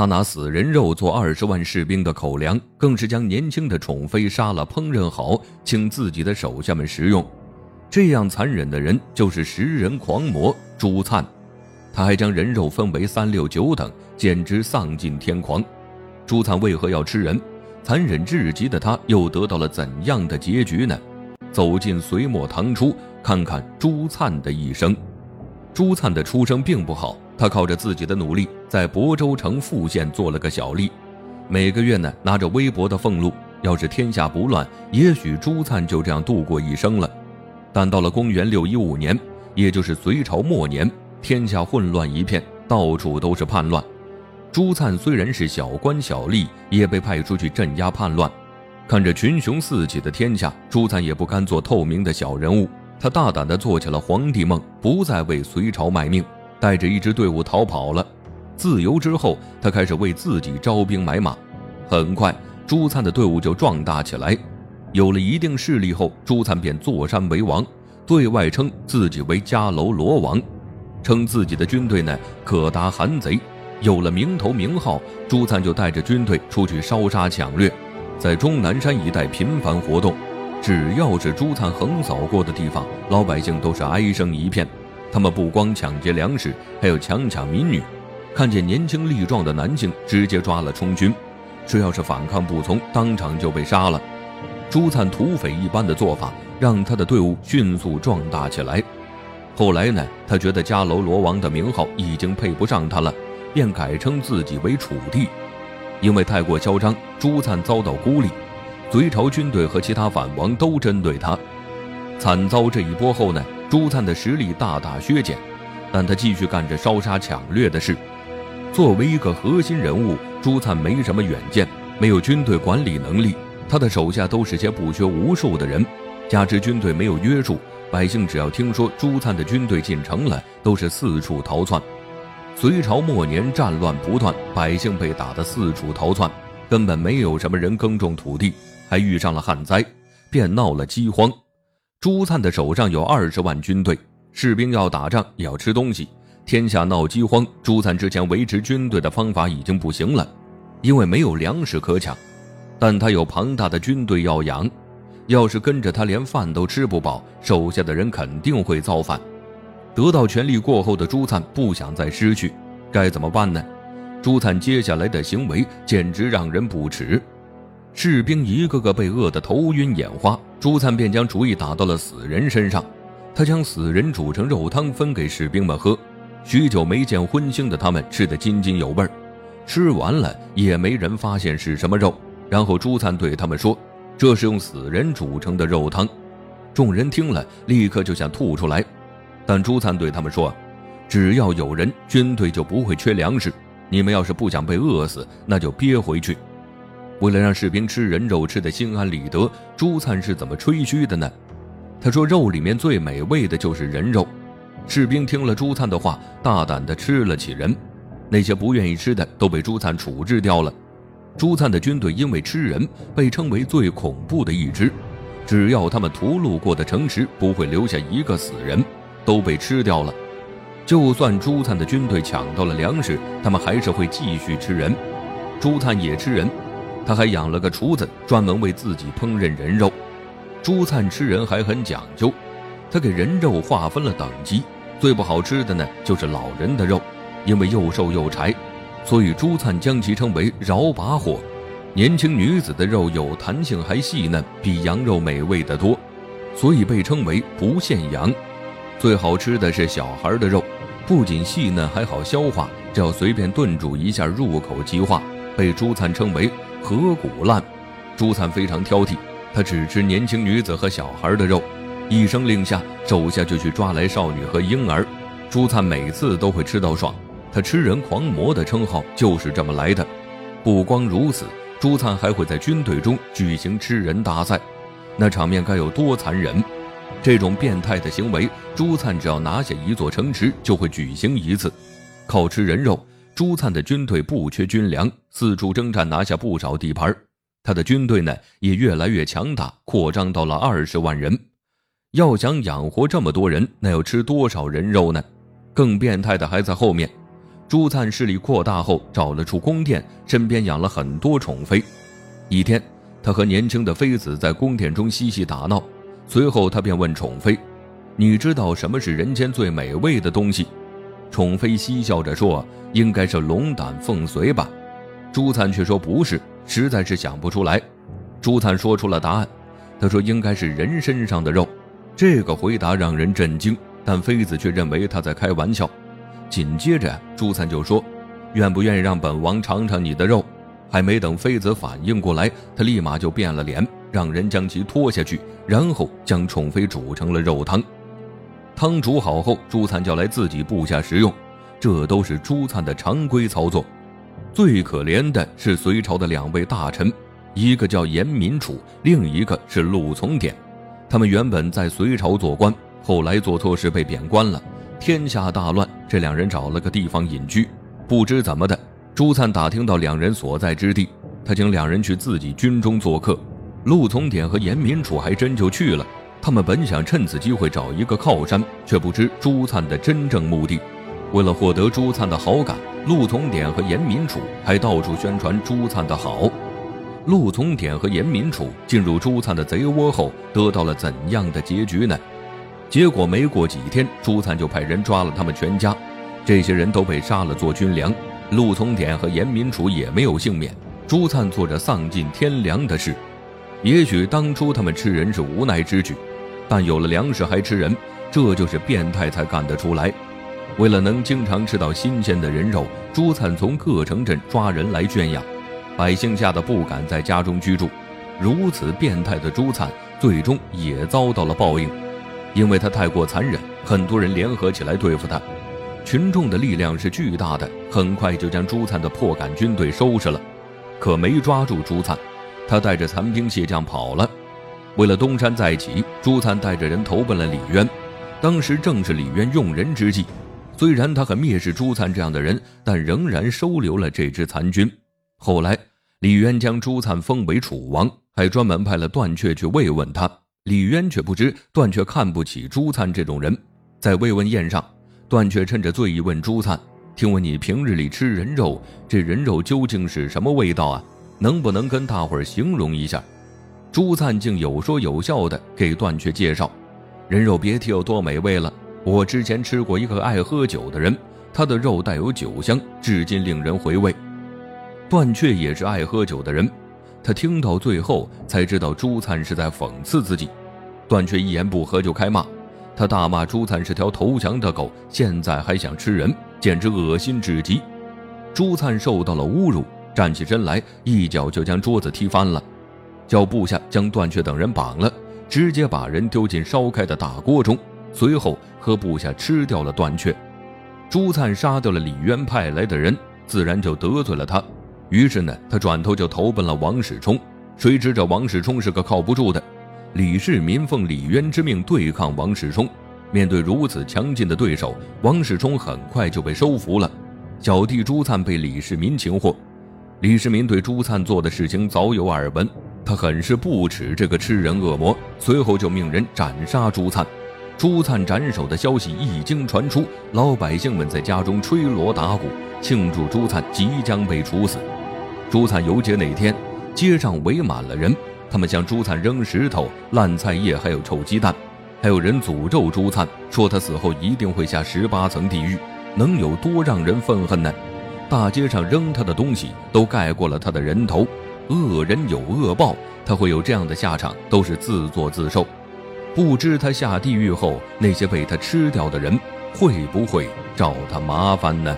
他拿死人肉做二十万士兵的口粮，更是将年轻的宠妃杀了，烹饪好，请自己的手下们食用。这样残忍的人就是食人狂魔朱灿。他还将人肉分为三六九等，简直丧尽天狂。朱灿为何要吃人？残忍至极的他又得到了怎样的结局呢？走进隋末唐初，看看朱灿的一生。朱灿的出生并不好。他靠着自己的努力，在亳州城富县做了个小吏，每个月呢拿着微薄的俸禄。要是天下不乱，也许朱灿就这样度过一生了。但到了公元六一五年，也就是隋朝末年，天下混乱一片，到处都是叛乱。朱灿虽然是小官小吏，也被派出去镇压叛乱。看着群雄四起的天下，朱灿也不甘做透明的小人物，他大胆地做起了皇帝梦，不再为隋朝卖命。带着一支队伍逃跑了，自由之后，他开始为自己招兵买马。很快，朱灿的队伍就壮大起来。有了一定势力后，朱灿便坐山为王，对外称自己为迦楼罗王，称自己的军队呢可达韩贼。有了名头名号，朱灿就带着军队出去烧杀抢掠，在终南山一带频繁活动。只要是朱灿横扫过的地方，老百姓都是哀声一片。他们不光抢劫粮食，还有强抢民女，看见年轻力壮的男性，直接抓了充军，只要是反抗不从，当场就被杀了。朱灿土匪一般的做法，让他的队伍迅速壮大起来。后来呢，他觉得迦楼罗王的名号已经配不上他了，便改称自己为楚地。因为太过嚣张，朱灿遭到孤立，隋朝军队和其他反王都针对他。惨遭这一波后呢？朱灿的实力大大削减，但他继续干着烧杀抢掠的事。作为一个核心人物，朱灿没什么远见，没有军队管理能力，他的手下都是些不学无术的人。加之军队没有约束，百姓只要听说朱灿的军队进城了，都是四处逃窜。隋朝末年战乱不断，百姓被打得四处逃窜，根本没有什么人耕种土地，还遇上了旱灾，便闹了饥荒。朱灿的手上有二十万军队，士兵要打仗也要吃东西。天下闹饥荒，朱灿之前维持军队的方法已经不行了，因为没有粮食可抢。但他有庞大的军队要养，要是跟着他连饭都吃不饱，手下的人肯定会造反。得到权力过后的朱灿不想再失去，该怎么办呢？朱灿接下来的行为简直让人不齿。士兵一个个被饿得头晕眼花，朱灿便将主意打到了死人身上。他将死人煮成肉汤分给士兵们喝，许久没见荤腥的他们吃得津津有味儿。吃完了也没人发现是什么肉。然后朱灿对他们说：“这是用死人煮成的肉汤。”众人听了，立刻就想吐出来。但朱灿对他们说：“只要有人，军队就不会缺粮食。你们要是不想被饿死，那就憋回去。”为了让士兵吃人肉吃得心安理得，朱灿是怎么吹嘘的呢？他说：“肉里面最美味的就是人肉。”士兵听了朱灿的话，大胆地吃了起人。那些不愿意吃的都被朱灿处置掉了。朱灿的军队因为吃人，被称为最恐怖的一支。只要他们屠戮过的城池不会留下一个死人，都被吃掉了。就算朱灿的军队抢到了粮食，他们还是会继续吃人。朱灿也吃人。他还养了个厨子，专门为自己烹饪人肉。朱灿吃人还很讲究，他给人肉划分了等级，最不好吃的呢就是老人的肉，因为又瘦又柴，所以朱灿将其称为饶把火。年轻女子的肉有弹性还细嫩，比羊肉美味得多，所以被称为不限羊。最好吃的是小孩的肉，不仅细嫩还好消化，只要随便炖煮一下，入口即化，被朱灿称为。河骨烂，朱灿非常挑剔，他只吃年轻女子和小孩的肉，一声令下，手下就去抓来少女和婴儿。朱灿每次都会吃到爽，他吃人狂魔的称号就是这么来的。不光如此，朱灿还会在军队中举行吃人大赛，那场面该有多残忍！这种变态的行为，朱灿只要拿下一座城池，就会举行一次，靠吃人肉。朱灿的军队不缺军粮，四处征战，拿下不少地盘。他的军队呢也越来越强大，扩张到了二十万人。要想养活这么多人，那要吃多少人肉呢？更变态的还在后面。朱灿势力扩大后，找了处宫殿，身边养了很多宠妃。一天，他和年轻的妃子在宫殿中嬉戏打闹，随后他便问宠妃：“你知道什么是人间最美味的东西？”宠妃嬉笑着说：“应该是龙胆凤髓吧。”朱灿却说：“不是，实在是想不出来。”朱灿说出了答案，他说：“应该是人身上的肉。”这个回答让人震惊，但妃子却认为他在开玩笑。紧接着，朱灿就说：“愿不愿意让本王尝尝你的肉？”还没等妃子反应过来，他立马就变了脸，让人将其拖下去，然后将宠妃煮成了肉汤。汤煮好后，朱灿叫来自己部下食用，这都是朱灿的常规操作。最可怜的是隋朝的两位大臣，一个叫严民楚，另一个是陆从典。他们原本在隋朝做官，后来做错事被贬官了。天下大乱，这两人找了个地方隐居。不知怎么的，朱灿打听到两人所在之地，他请两人去自己军中做客。陆从典和严民楚还真就去了。他们本想趁此机会找一个靠山，却不知朱灿的真正目的。为了获得朱灿的好感，陆从典和严民楚还到处宣传朱灿的好。陆从典和严民楚进入朱灿的贼窝后，得到了怎样的结局呢？结果没过几天，朱灿就派人抓了他们全家，这些人都被杀了做军粮。陆从典和严民楚也没有幸免。朱灿做着丧尽天良的事。也许当初他们吃人是无奈之举，但有了粮食还吃人，这就是变态才干得出来。为了能经常吃到新鲜的人肉，朱灿从各城镇抓人来圈养，百姓吓得不敢在家中居住。如此变态的朱灿，最终也遭到了报应。因为他太过残忍，很多人联合起来对付他，群众的力量是巨大的，很快就将朱灿的破杆军队收拾了，可没抓住朱灿，他带着残兵卸将跑了。为了东山再起，朱灿带着人投奔了李渊，当时正是李渊用人之际，虽然他很蔑视朱灿这样的人，但仍然收留了这支残军。后来，李渊将朱灿封为楚王，还专门派了段雀去慰问他。李渊却不知段却看不起朱灿这种人，在慰问宴上，段却趁着醉意问朱灿：“听闻你平日里吃人肉，这人肉究竟是什么味道啊？能不能跟大伙儿形容一下？”朱灿竟有说有笑的给段却介绍：“人肉别提有多美味了，我之前吃过一个爱喝酒的人，他的肉带有酒香，至今令人回味。”段却也是爱喝酒的人。他听到最后才知道朱灿是在讽刺自己，段却一言不合就开骂，他大骂朱灿是条投降的狗，现在还想吃人，简直恶心至极。朱灿受到了侮辱，站起身来，一脚就将桌子踢翻了，叫部下将段却等人绑了，直接把人丢进烧开的大锅中，随后和部下吃掉了段却。朱灿杀掉了李渊派来的人，自然就得罪了他。于是呢，他转头就投奔了王世充。谁知这王世充是个靠不住的。李世民奉李渊之命对抗王世充，面对如此强劲的对手，王世充很快就被收服了。小弟朱灿被李世民擒获。李世民对朱灿做的事情早有耳闻，他很是不耻这个吃人恶魔，随后就命人斩杀朱灿。朱灿斩首的消息一经传出，老百姓们在家中吹锣打鼓，庆祝朱灿即将被处死。朱灿游街那天，街上围满了人，他们向朱灿扔石头、烂菜叶，还有臭鸡蛋，还有人诅咒朱灿，说他死后一定会下十八层地狱，能有多让人愤恨呢？大街上扔他的东西都盖过了他的人头，恶人有恶报，他会有这样的下场，都是自作自受。不知他下地狱后，那些被他吃掉的人会不会找他麻烦呢？